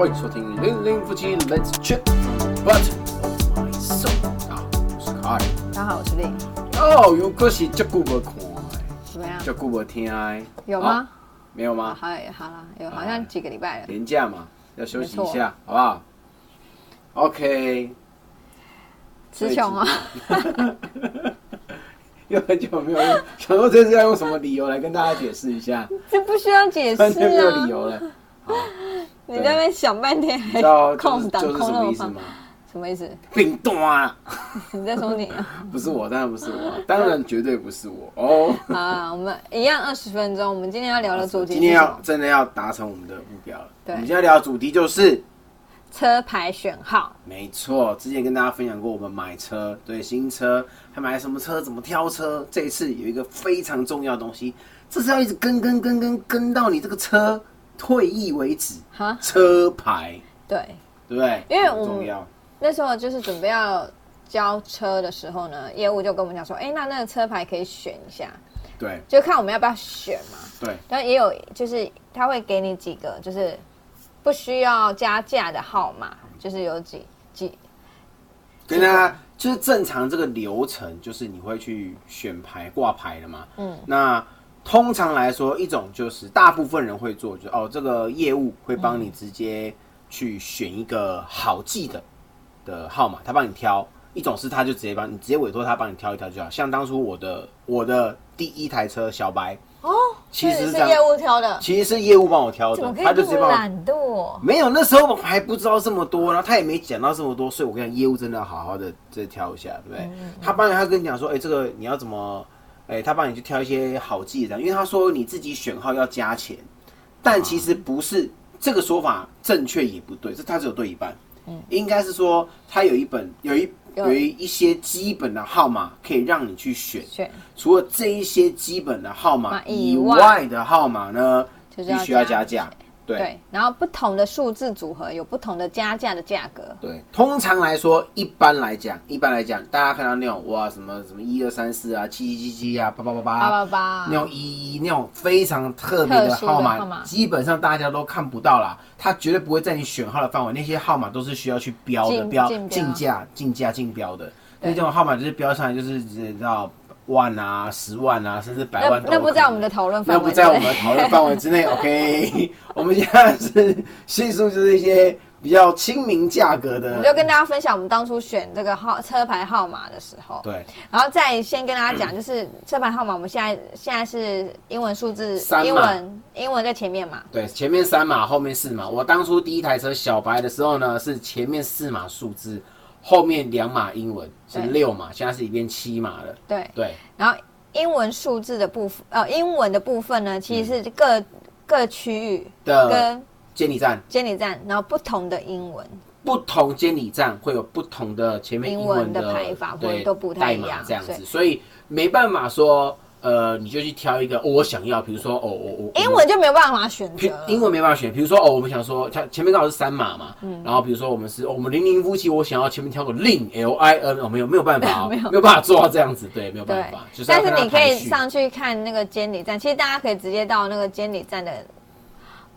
欢迎收听《零零夫妻 Let's Chat from of My Soul》。大家好，我是丽。哦，有可是这久无看，怎么样？这久无听，有吗？哦没有吗？好，好了，有好像几个礼拜了。年假嘛，要休息一下，好不好？OK。词穷啊，又很久没有用，想说这次要用什么理由来跟大家解释一下，这不需要解释啊 没有理啊！由了。好，你在那边想半天，还知道就空档是就是什空那么方么意思吗？？什么意思？冰冻啊！你在说你啊？不是我，当然不是我，当然绝对不是我哦。啊，我们一样二十分钟。我们今天要聊的主题今天？要真的要达成我们的目标了。对我们今天要聊的主题就是，车牌选号。没错，之前跟大家分享过，我们买车，对新车，还买什么车，怎么挑车。这一次有一个非常重要的东西，这是要一直跟跟跟跟跟到你这个车退役为止。哈，车牌，对，对不对？因为我很重要。那时候就是准备要交车的时候呢，业务就跟我们讲说，哎，那那个车牌可以选一下，对就看我们要不要选嘛。对但也有就是他会给你几个就是不需要加价的号码，就是有几几跟大家就是正常这个流程，就是你会去选牌挂牌的嘛。嗯，那通常来说，一种就是大部分人会做，就是哦，这个业务会帮你直接去选一个好记的的号码，他帮你挑。一种是他就直接帮你直接委托他帮你挑一挑就好，像当初我的我的第一台车小白，哦，其实是业务挑的，其实是业务帮我挑的他就这直接帮我么懒惰？没有，那时候我还不知道这么多，然后他也没讲到这么多，所以我跟你讲，业务真的要好好的再挑一下，对不对？他帮你，他跟你讲说，哎、这个你要怎么，哎、他帮你去挑一些好记的，因为他说你自己选号要加钱，但其实不是这个说法正确也不对，这他只有对一半，嗯。应该是说他有一本有一有有一一些基本的号码可以让你去选，选。除了这一些基本的号码码以以外外的号码呢，必须要加加价，对。对，然后不同的数字组合有不同的加价的价格。对，通常来说，一般来讲，一般来讲，大家看到那种哇，什么什么一二三四啊，七七七七啊，八八八八八，八八那种一一那种非常特别的号码基本上大家都看不到啦。它绝对不会在你选号的范围，那些号码都是需要去标的，标竞价、竞价、竞标的。那这种号码就是标上来，就是知道万啊、十万啊，甚至百万那不在我们的讨论那范围那，不在我们的讨论范围之内。OK，我们现在是叙述就是一些比较亲民价格的，我就跟大家分享我们当初选这个号车牌号码的时候，对然后再先跟大家讲，就是车牌号码，我们现在现在是英文数字三，英文英文在前面嘛，对，前面三码，后面四码。我当初第一台车小白的时候呢，是前面四码数字，后面两码英文是对。六码，现在是一边七码了。对，对。然后英文数字的部分，呃，英文的部分呢，其实嗯。是各、各区域的跟监理站，监理站，然后不同的英文，不同监理站会有不同的前面英文的排法或者对都不太一样码这样子，所以没办法说，呃，你就去挑一个、哦我想要，比如说哦，我我英文就没有办法选择。英文没办法选，比如说哦，我们想说，它前面刚好是三码嘛，嗯。然后比如说我们是、哦我们零零夫妻，我想要前面挑个令 L I N，哦，没有没有办法、哦，没有。没有办法 做到这样子，对，没有办法，就是但是你可以上去看那个监理站，其实大家可以直接到那个监理站的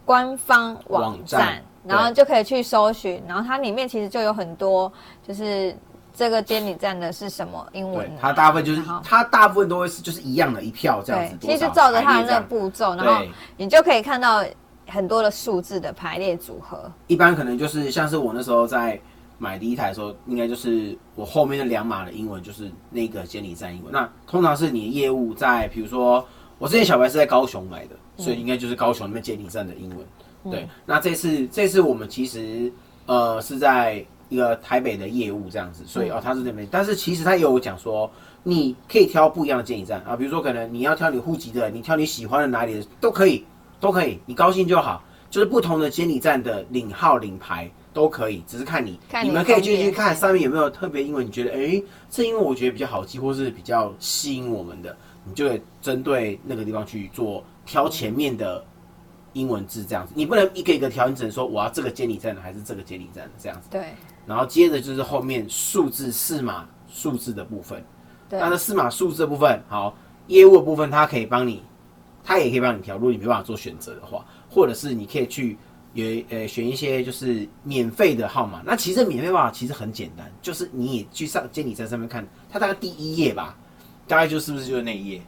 官方网站，然后就可以去搜寻，然后它里面其实就有很多，就是这个监理站的是什么英文它大部分就是它大部分都会是就是一样的一票这样子对，，其实照着它的那个步骤，然后你就可以看到很多的数字的排列组合。一般可能就是像是我那时候在买第一台的时候，应该就是我后面的两码的英文就是那个监理站英文。那通常是你的业务在，比如说我之前小白是在高雄买的，所以应该就是高雄那边监理站的英文。对，那这次这次我们其实呃是在一个台北的业务这样子，所以哦他是那边，但是其实他也有讲说。你可以挑不一样的监理站啊，比如说可能你要挑你户籍的，你挑你喜欢的哪里的都可以，都可以，你高兴就好。就是不同的监理站的领号领牌都可以，只是看你，看你们可以去方便去看上面有没有特别英文，你觉得哎、诶这英文我觉得比较好记，或是比较吸引我们的，你就会针对那个地方去做挑前面的英文字这样子。你不能一个一个挑，你只能说我要这个监理站的还是这个监理站的这样子。对然后接着就是后面数字四码数字的部分。对那这四码数字的部分，好，业务的部分它可以帮你，它也可以帮你调。如果你没办法做选择的话，或者是你可以去也呃选一些就是免费的号码。那其实免费号码其实很简单，就是你也去上监理站上面看，它大概第一页吧，大概就是不是就是那一页？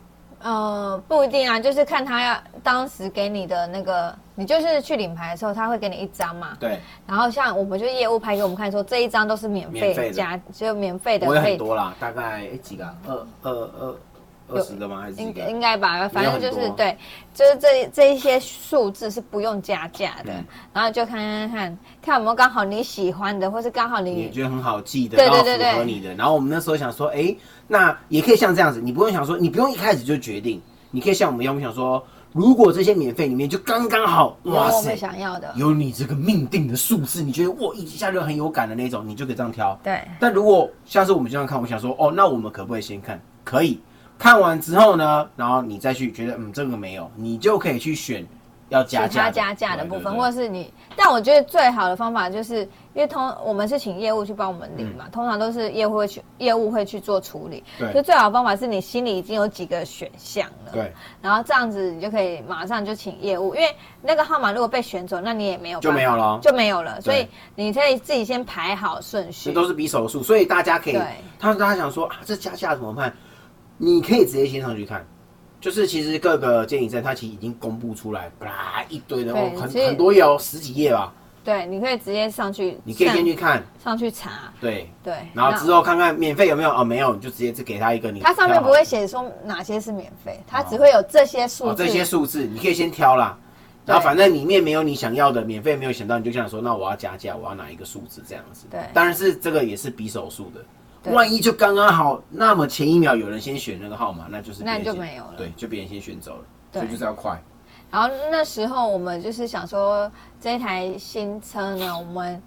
呃，不一定啊，就是看他要当时给你的那个，你就是去领牌的时候，他会给你一张嘛。对，然后像我们就业务拍给我们看，说这一张都是免免费加，就免费的我有可以很多啦，大概哎几个啊？二二二二十的吗？还是应该？应该吧，反正就是对，就是这这一些数字是不用加价的，嗯然后就看看看看有没有刚好你喜欢的，或是刚好你也觉得很好记的，对对对对符合你的。然后我们那时候想说，哎，那也可以像这样子，你不用想说，你不用一开始就决定，你可以像我们一样，我们想说，如果这些免费里面就刚刚好，哇塞我们，想要的，有你这个命定的数字，你觉得哇一下就很有感的那种，你就可以这样挑。对但如果下次我们这样看，我想说，哦，那我们可不可以先看？可以，看完之后呢，然后你再去觉得，嗯，这个没有，你就可以去选要加价加价的部分，或者是你，但我觉得最好的方法就是，因为通我们是请业务去帮我们领嘛，通常都是业务会去业务会去做处理，嗯对。所以最好的方法是你心里已经有几个选项了，对，然后这样子你就可以马上就请业务，因为那个号码如果被选走，那你也没有就没有了。就没有了，所以你可以自己先排好顺序，这都是比手速，所以大家可以对，他大家想说啊，这加价怎么办？你可以直接先上去看，就是其实各个监理站它其实已经公布出来，啪一堆的哦，很很多页哦，十几页吧，对，你可以直接上去，你可以先去看，上去查，对，对，然后之后看看免费有没有哦，没有你就直接只给他一个你，它上面不会写说哪些是免费，它只会有这些数字，哦这些数字，你可以先挑啦。然后反正里面没有你想要的，免费没有想到，你就想说，那我要加价，我要哪一个数字这样子。对。当然是这个也是比手速的。对万一就刚刚好，那么前一秒有人先选那个号码，那就是那就没有了对，就别人先选走了，对所以就是要快。然后那时候我们就是想说，这台新车呢，我们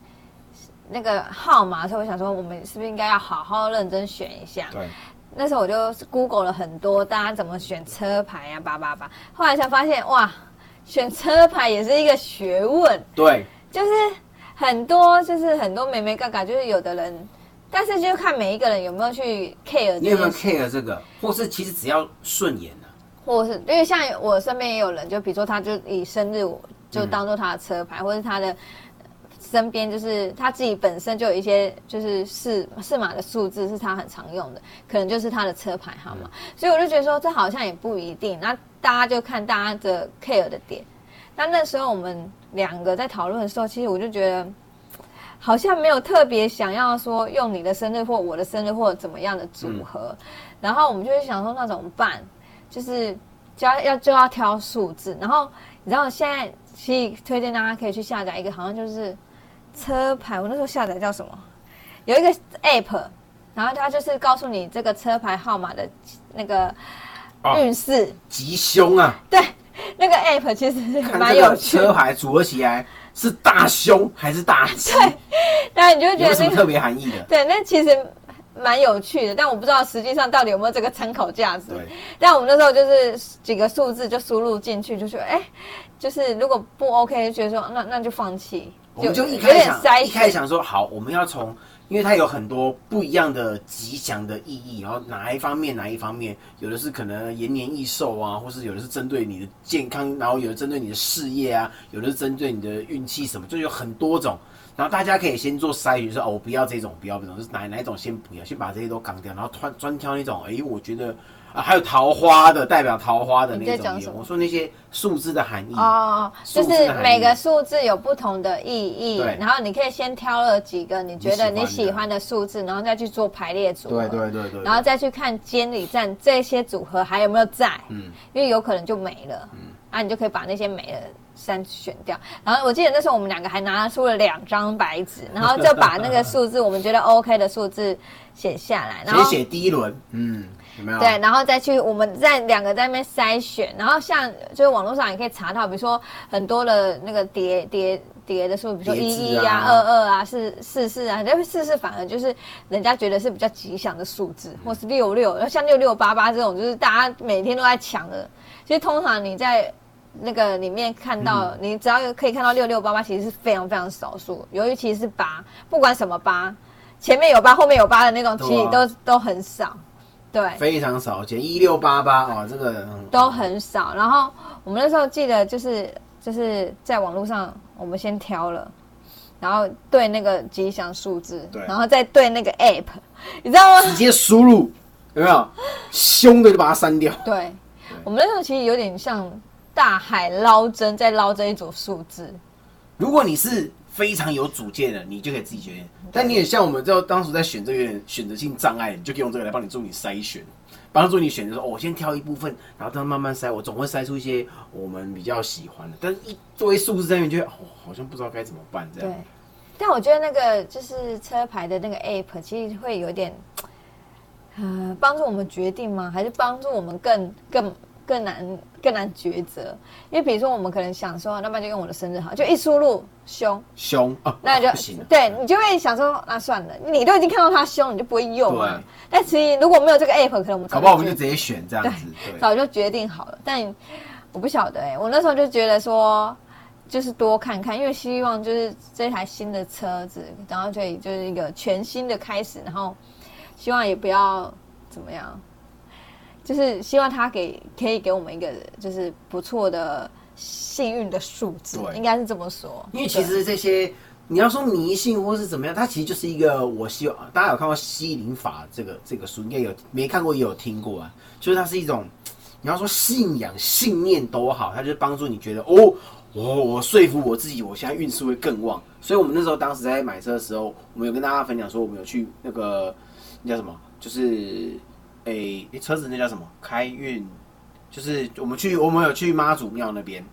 那个号码所以，我想说，我们是不是应该要好好认真选一下？对，那时候我就 Google 了很多，大家怎么选车牌啊，叭叭叭。后来才发现，哇，选车牌也是一个学问，对，就是很多，就是很多眉眉嘎嘎，就是有的人，但是就看每一个人有没有去 care 你有没有 care 这个？或是其实只要顺眼啊，或是因为像我身边也有人，就比如说他就以生日就当做他的车牌，或是他的身边就是他自己本身就有一些就是四四码的数字是他很常用的，可能就是他的车牌号码。所以我就觉得说这好像也不一定，那大家就看大家的 care 的点。那那时候我们两个在讨论的时候，其实我就觉得。好像没有特别想要说用你的生日或我的生日或怎么样的组合，然后我们就会想说那怎么办？就是就要要就要挑数字，然后你知道现在其实推荐大家可以去下载一个，好像就是车牌，我那时候下载叫什么？有一个 app，然后它就是告诉你这个车牌号码的那个哦运势，吉凶啊！对，那个 app 其实看蛮这个有趣的，车牌组合起来是大凶还是大吉？但你就会觉有什么特别含义的？对，那其实蛮有趣的，但我不知道实际上到底有没有这个参考价值。对，但我们那时候就是几个数字就输入进去，就觉得哎、就是如果不 OK，就觉得说那那就放弃，我们就一开始想，一开始。想说，好，我们要从，因为它有很多不一样的吉祥的意义，然后哪一方面哪一方面，有的是可能延年益寿啊，或是有的是针对你的健康，然后有的针对你的事业啊，有的是针对你的运气什么，就有很多种。然后大家可以先做筛选，说哦，我不要这种，不要这种，就是哪哪一种先不要，先把这些都扛掉，然后专专挑那种，哎，我觉得啊，还有桃花的，代表桃花的你那种也有。在讲什么？我说那些数字的含义，哦，就是每个数字有不同的意义对，然后你可以先挑了几个你觉得你你喜欢的。喜欢的数字，然后再去做排列组合。对对对对，然后再去看监理站这些组合还有没有在，嗯。因为有可能就没了，嗯。啊，你就可以把那些没了删选掉。然后我记得那时候我们两个还拿出了两张白纸，然后就把那个数字我们觉得 OK 的数字写下来，然后先写第一轮，嗯，有没有？对，然后再去我们在两个在那边筛选，然后像就是网络上也可以查到，比如说很多的那个叠叠叠的数，比如说一一啊、啊二二啊、四四四啊，这四四反而就是人家觉得是比较吉祥的数字，或是六六，像六六八八这种，就是大家每天都在抢的。其实通常你在那个里面看到，嗯你只要可以看到六六八八，其实是非常非常少数，尤其是八，不管什么八，前面有八，后面有八的那种，其实都都很少。对，非常少见，一六八八哦，这个、嗯都很少。然后我们那时候记得就是就是在网络上我们先挑了，然后对那个吉祥数字，然后再对那个 app，你知道吗？直接输入有没有？凶的就把它删掉。对，我们那时候其实有点像大海捞针，在捞这一组数字。如果你是非常有主见的，你就可以自己决定。但你也像我们就当时在选这个选择性障碍，你就可以用这个来帮你做你筛选，帮助你选择说，哦，我先挑一部分，然后再慢慢筛，我总会筛出一些我们比较喜欢的。但是一作为数字在那边，觉得哦，好像不知道该怎么办这对样。，但我觉得那个就是车牌的那个 app，其实会有点，呃，帮助我们决定吗？还是帮助我们更更更难更难抉择？因为比如说，我们可能想说，那么就用我的生日好，就一输入凶，凶啊，那就不行了。对你就会想说，那算了，你都已经看到他凶，你就不会用了对。但其实如果没有这个 app，可能我们早搞不好我们就直接选这样子。对，早就决定好了，但我不晓得哎、我那时候就觉得说，就是多看看，因为希望就是这台新的车子，然后可以就是一个全新的开始，然后希望也不要怎么样，就是希望他给可以给我们一个就是不错的幸运的数字，应该是这么说。因为其实这些你要说迷信或是怎么样，它其实就是一个我希望大家有看过吸引法这个这个书，应该有没看过也有听过啊，就是它是一种你要说信仰信念都好，它就是帮助你觉得哦。我我说服我自己，我现在运势会更旺。所以，我们那时候当时在买车的时候，我们有跟大家分享说，我们有去那个那叫什么，就是诶、诶车子那叫什么？开运，就是我们去我们有去妈祖庙那边，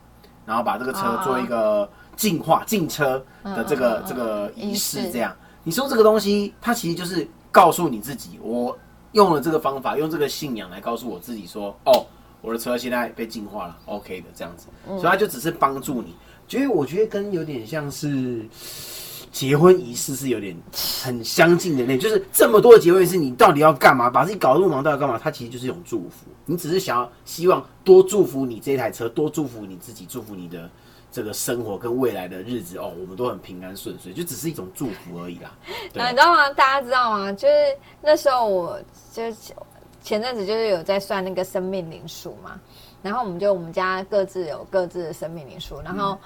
然后把这个车哦做一个净化进车的这个嗯嗯嗯这个嗯仪式。这样。你说这个东西，它其实就是告诉你自己，我用了这个方法，用这个信仰来告诉我自己说，哦，我的车现在被净化了，OK 的这样子。所以它就只是帮助你，觉得我觉得跟有点像是结婚仪式是有点很相近的那，就是这么多的结婚仪式，你到底要干嘛？把自己搞那么忙，到底要干嘛？它其实就是一种祝福，你只是想要希望多祝福你这台车，多祝福你自己，祝福你的这个生活跟未来的日子哦，我们都很平安顺遂，就只是一种祝福而已啦。那你知道吗？大家知道吗？就是那时候我就前阵子就是有在算那个生命灵数嘛，然后我们就我们家各自有各自的生命灵数，然后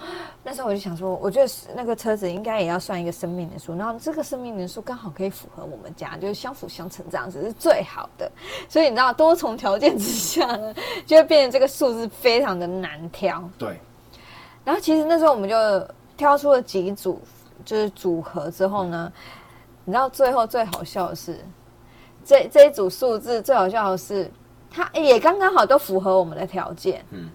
那时候我就想说，我觉得那个车子应该也要算一个生命灵数，然后这个生命灵数刚好可以符合我们家，就是相辅相成这样子是最好的。所以你知道多重条件之下呢，就会变成这个数字非常的难挑。对，然后其实那时候我们就挑出了几组，就是组合之后呢，你知道最后最好笑的是，这这一组数字最好笑的是，它也刚刚好都符合我们的条件，嗯嗯，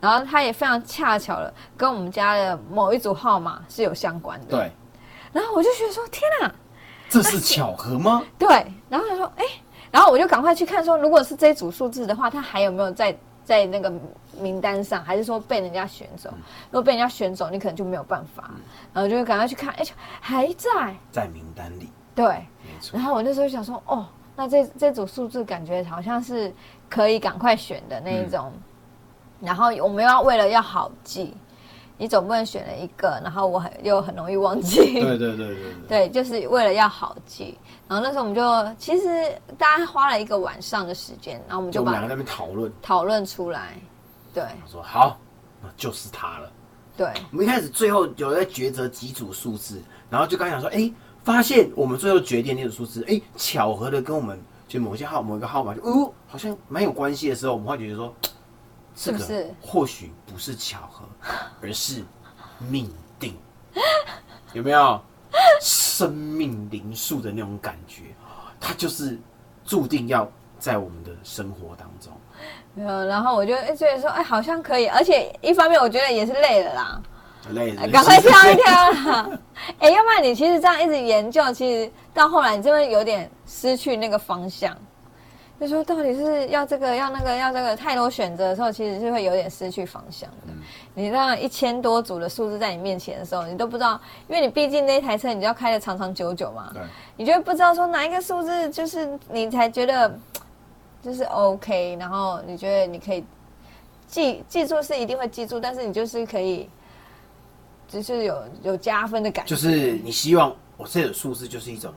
然后他也非常恰巧的跟我们家的某一组号码是有相关的，，对，然后我就觉得说天哪，这是巧合吗？对，然后他说，哎、然后我就赶快去看说，如果是这组数字的话，他还有没有在在那个名单上，还是说被人家选走？如果被人家选走，你可能就没有办法。然后就赶快去看，哎、还在，在名单里，对。没错然。后我那时候想说，哦，那这这组数字感觉好像是可以赶快选的那一种。然后我们要为了要好记，你总不能选了一个，然后我很又很容易忘记。对对对对对。对，就是为了要好记。然后那时候我们就其实大家花了一个晚上的时间，然后我们就我们两个在那边讨论，讨论出来。对我说好，那就是它了。对我们一开始最后有在抉择几组数字，然后就刚想说，哎、发现我们最后决定那个数字，哎、巧合的跟我们就某些号某一个号码就哦，好像蛮有关系的时候，我们会觉得说，这个是或许不是巧合，而是命定，有没有？生命灵数的那种感觉，它就是注定要在我们的生活当中。没有，然后我就哎觉得说，哎，好像可以，而且一方面我觉得也是累了啦，累了，赶快跳一挑啦。哎，要不然你其实这样一直研究，其实到后来你就会有点失去那个方向。就说到底是要这个要那个要这个太多选择的时候，其实是会有点失去方向的。你让一千多组的数字在你面前的时候，你都不知道，因为你毕竟那台车你就要开的长长久久嘛，对，你就会不知道说哪一个数字就是你才觉得就是 OK，然后你觉得你可以记记住是一定会记住，但是你就是可以，就是有有加分的感觉，就是你希望我这个数字就是一种，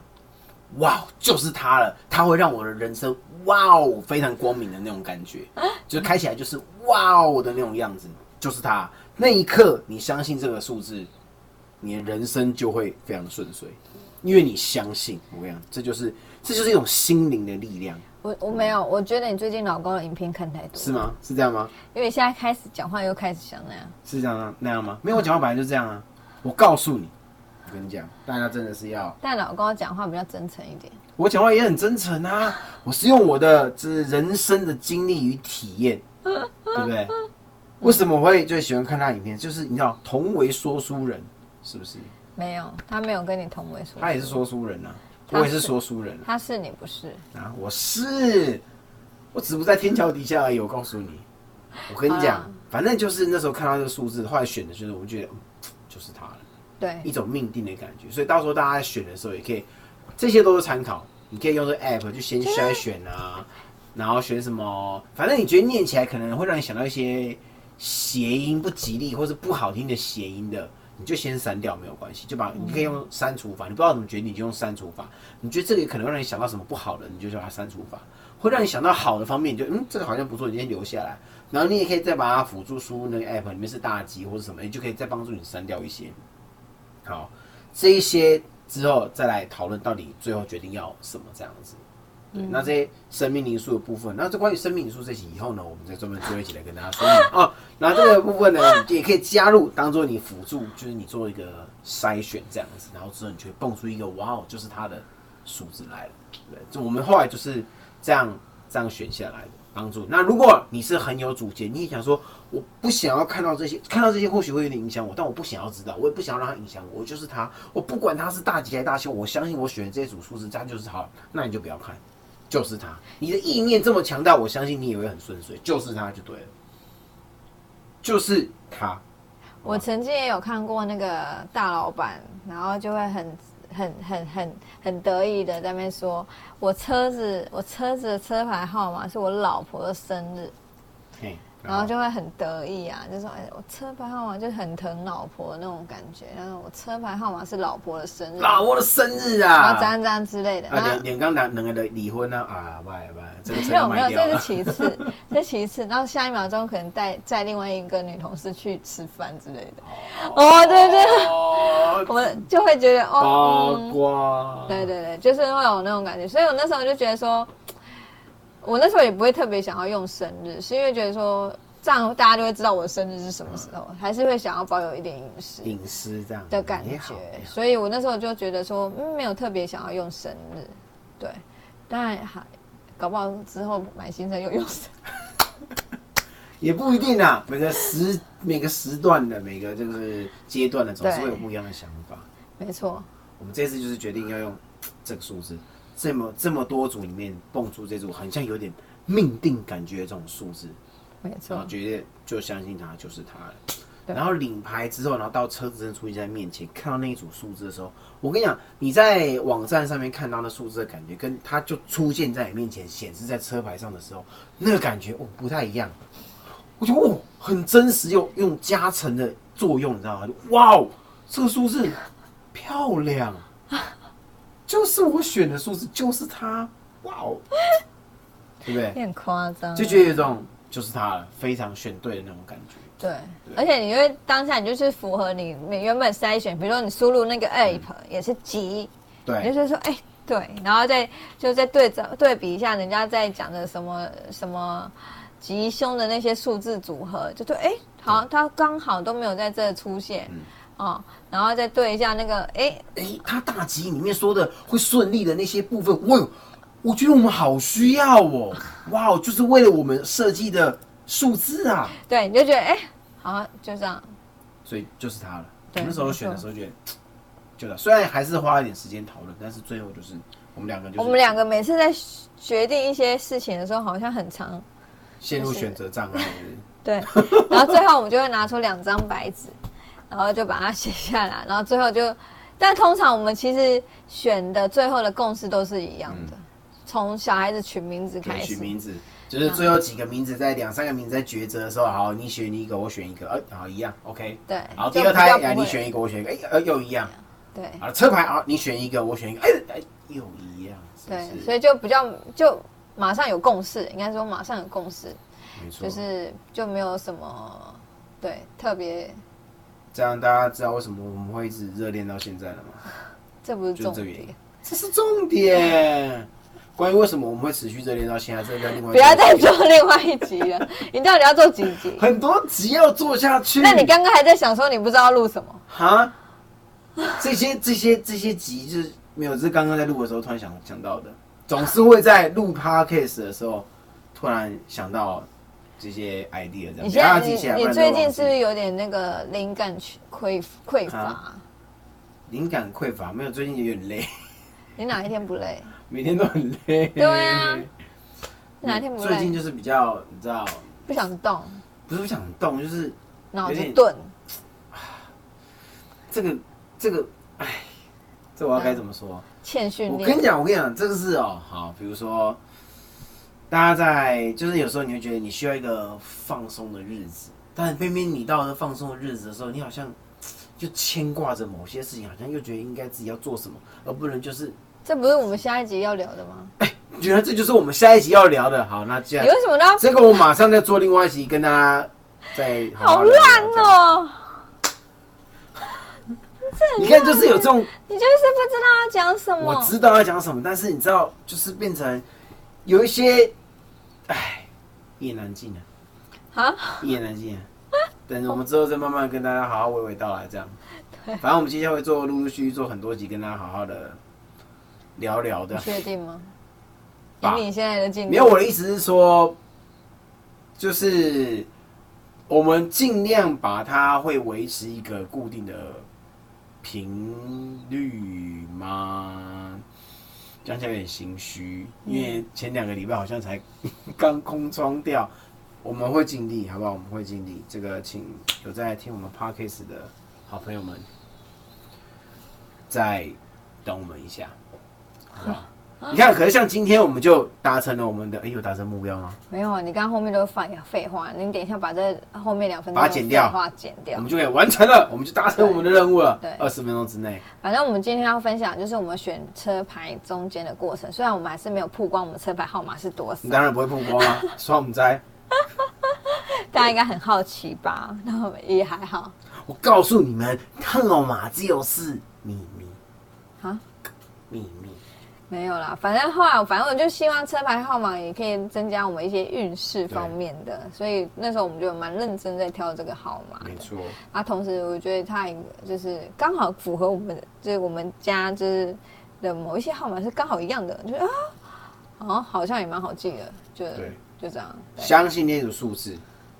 哇，就是它了，它会让我的人生哇哦非常光明的那种感觉，就开起来就是哇哦的那种样子，就是它，那一刻你相信这个数字，你的人生就会非常的顺遂，因为你相信。我跟你讲，这就是这就是一种心灵的力量，我我没有，我觉得你最近老公的影片看太多，是？吗？是这样吗？因为现在开始讲话又开始想那样，是这样啊那样吗？没有，我讲话本来就这样啊。我告诉你，我跟你讲，大家真的是要，但老公讲话比较真诚一点。我讲话也很真诚啊。我是用我的这人生的经历与体验，对不对？为什么我会最喜欢看他影片？就是你知道，同为说书人，是不是？没有，他没有跟你同为说，他也是说书人啊，他我也是说书人他是你不是？啊，我是，我只不在天桥底下而已。我告诉你，我跟你讲啊，反正就是那时候看到这个数字，后来选的就是我们觉得，嗯就是他了。对一种命定的感觉。所以到时候大家在选的时候，也可以，这些都是参考。你可以用这个 app 就先筛选啊，然后选什么，反正你觉得念起来可能会让你想到一些谐音不吉利或是不好听的谐音的，你就先删掉没有关系，就把你可以用删除法。你不知道怎么决定，你就用删除法。你觉得这个可能会让你想到什么不好的，你就叫它删除法。会让你想到好的方面，你就嗯，这个好像不错，你先留下来。然后你也可以再把它辅助输入那个 app 里面是大吉或者什么，你就可以再帮助你删掉一些。好，这一些之后再来讨论到底最后决定要什么这样子。对，那这些生命灵数的部分，那这关于生命灵数这期以后呢，我们再专门做一起来跟大家说明 哦。那这个部分呢，也可以加入当做你辅助，就是你做一个筛选这样子，然后之后你就会蹦出一个哇哦，就是它的数字来了。对，就我们后来就是这样这样选下来的。帮助。那如果你是很有主见，你也想说，我不想要看到这些，看到这些或许会有点影响我，但我不想要知道，我也不想要让它影响我，我就是他，我不管他是大吉还是大凶，我相信我选的这组数字，这样就是好，那你就不要看，就是他。你的意念这么强大，我相信你也会很顺遂，就是他就对了，就是他。我曾经也有看过那个大老板，然后就会很很很很很得意的在那边说，我车子我车子的车牌号码是我老婆的生日，嘿，然后就会很得意啊，就说哎，我车牌号码就很疼老婆的那种感觉，然后我车牌号码是老婆的生日，老婆的生日啊然啊，后这样这样之类的，啊，然后连连刚两两个人离婚呢啊，拜拜，这个没有没有，这是。其次，这是其次。然后下一秒钟可能带带另外一个女同事去吃饭之类的。哦，对对，哦，我们就会觉得哦。对对对，就是会有那种感觉。所以我那时候就觉得说，我那时候也不会特别想要用生日，是因为觉得说这样大家就会知道我的生日是什么时候，还是会想要保有一点隐私隐私这样的感觉。所以我那时候就觉得说，嗯，没有特别想要用生日。对，当然还搞不好之后买新车又用生日。也不一定啊，每个时每个时段的每个这个阶段的，总是对会有不一样的想法。没错，我们这次就是决定要用这个数字，这么这么多组里面蹦出这组，很像有点命定感觉的这种数字，没然错后，决定就相信它就是它了。然后领牌之后，然后到车子真的出现在面前，看到那一组数字的时候，我跟你讲，你在网站上面看到那数字的感觉，跟它就出现在你面前显示在车牌上的时候，那个感觉哦不太一样。我觉得哦很真实又用加成的作用，你知道吗？哇哦，这个数字漂亮，就是我选的数字，就是它，哇哦，对不对？有点夸张，就觉得有一种就是它了，非常选对的那种感觉。对，而且你会当下你就是符合你你原本筛选，比如说你输入那个 app 也是吉，你对，就是说哎、对，然后再就再对照对比一下人家在讲的什么什么吉凶的那些数字组合，就对哎、好，它刚好都没有在这出现，哦，然后再对一下那个哎、哎，他大吉里面说的会顺利的那些部分，我，我觉得我们好需要哦，哇哦，就是为了我们设计的数字啊，对，你就觉得哎、好就这样，所以就是他了。对那时候选的时候觉得，就它，虽然还是花了点时间讨论，但是最后就是我们两个就是我们两个每次在决定一些事情的时候，好像很长。陷入选择障碍。对，然后最后我们就会拿出两张白纸，然后就把它写下来，然后最后就，但通常我们其实选的最后的共识都是一样的，从小孩子取名字开始，取，名字，就是最后几个名字在两三个名字在抉择的时候，好，你选一个，我选一个，呃，好一样，OK。对，好，就第二胎，哎，你选一个，我选一个，哎，呃，又一样。对。好，车牌，好，你选一个，我选一个，哎，哎，又一样，对，所以就比较就马上有共识，应该说马上有共识，没错，就是就没有什么对，特别这样大家知道为什么我们会一直热恋到现在了吗？这不是重点，这是重点。关于为什么我们会持续热恋到现在，这个另外一不要再做另外一集了。你到底要做几集？很多集要做下去。那你刚刚还在想说你不知道录什么？哈，这些这些这些集就是没有，这是刚刚在录的时候突然想想到的，总是会在录 podcast 的时候突然想到这些 idea 这样。你现在你你最近是不是有点那个灵感匮匮乏啊？灵感匮乏？没有，最近有点累，你哪一天不累？每天都很累。对啊，哪一天不累？最近就是比较，你知道，不想动，不是不想动，就是脑子钝。这个这个，哎，这我要该怎么说？欠训练我跟你。讲，我跟你讲，这个是哦，好，比如说，大家在就是有时候你会觉得你需要一个放松的日子，但偏偏你到了放松的日子的时候，你好像就牵挂着某些事情，好像又觉得应该自己要做什么，而不能就是，这不是我们下一集要聊的吗？觉得这就是我们下一集要聊的。好，那这样你为什么都要这个我马上再做另外一集跟大家再好好好聊聊烂哦？你看，就是有这种。你就是不知道要讲什么。我知道要讲什么，但是你知道，就是变成有一些，唉，一言难尽啊，啊，一言难尽啊。等我们之后再慢慢跟大家好好娓娓道来，这样。反正我们接下来会做陆陆续续做很多集，跟大家好好的聊聊的你。确定吗？以吧你现在的进度，没有，我的意思是说，就是我们尽量把它会维持一个固定的频率吗？讲起来有点心虚，因为前两个礼拜好像才 刚空窗掉。我们会尽力，好不好？我们会尽力。这个，请有在听我们 podcast 的好朋友们，再等我们一下，好不好？你看，可是像今天我们就达成了我们的，哎、有达成目标吗？没有啊，你刚刚后面都是废废话，你等一下把这后面两分钟把它剪掉的废话剪掉我们。就可以完成了，我们就达成我们的任务了对。二十分钟之内，反正我们今天要分享就是我们选车牌中间的过程，虽然我们还是没有曝光我们车牌号码是多少你，当然不会曝光啊，双母灾。大家应该很好奇吧？然后也还好我告诉你们，号码就是秘密，啊。秘密。没有啦，反正后来，反正我就希望车牌号码也可以增加我们一些运势方面的，所以那时候我们就蛮认真在挑这个号码的。没错，啊，同时我觉得它也就是刚好符合我们，就是我们家就是的某一些号码是刚好一样的，就是啊，哦，好像也蛮好记的，就对就这样。相信那组数字，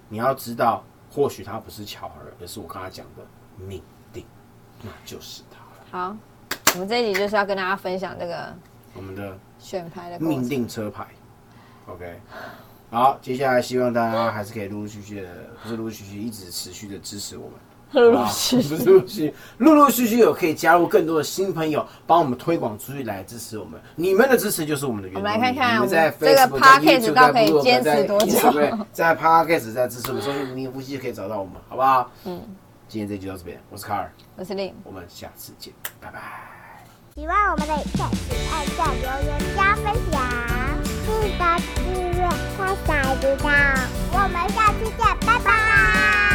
你要知道，或许它不是巧合，而是我刚才讲的命定，那就是它了。好，我们这一集就是要跟大家分享这个我们的选牌的命程。定车牌，OK。好，接下来希望大家还是可以陆陆续续的，不是陆陆续续，一直持续的支持我们。陆陆续续陆陆续续，陆陆续续有可以加入更多的新朋友，帮我们推广出去来支持我们。你们的支持就是我们的原动力。我们来看看我们在这个 YouTube 到底可以坚持在多久在 Podcast 在支持我们，搜寻“明夫妻”就可以找到我们，好不好？嗯，今天这集就到这边，我是卡尔，我是令，我们下次见，拜拜。喜欢我们的影片，请按赞、留言、加分享，记得订阅，开小铃铛。我们下期见，拜拜。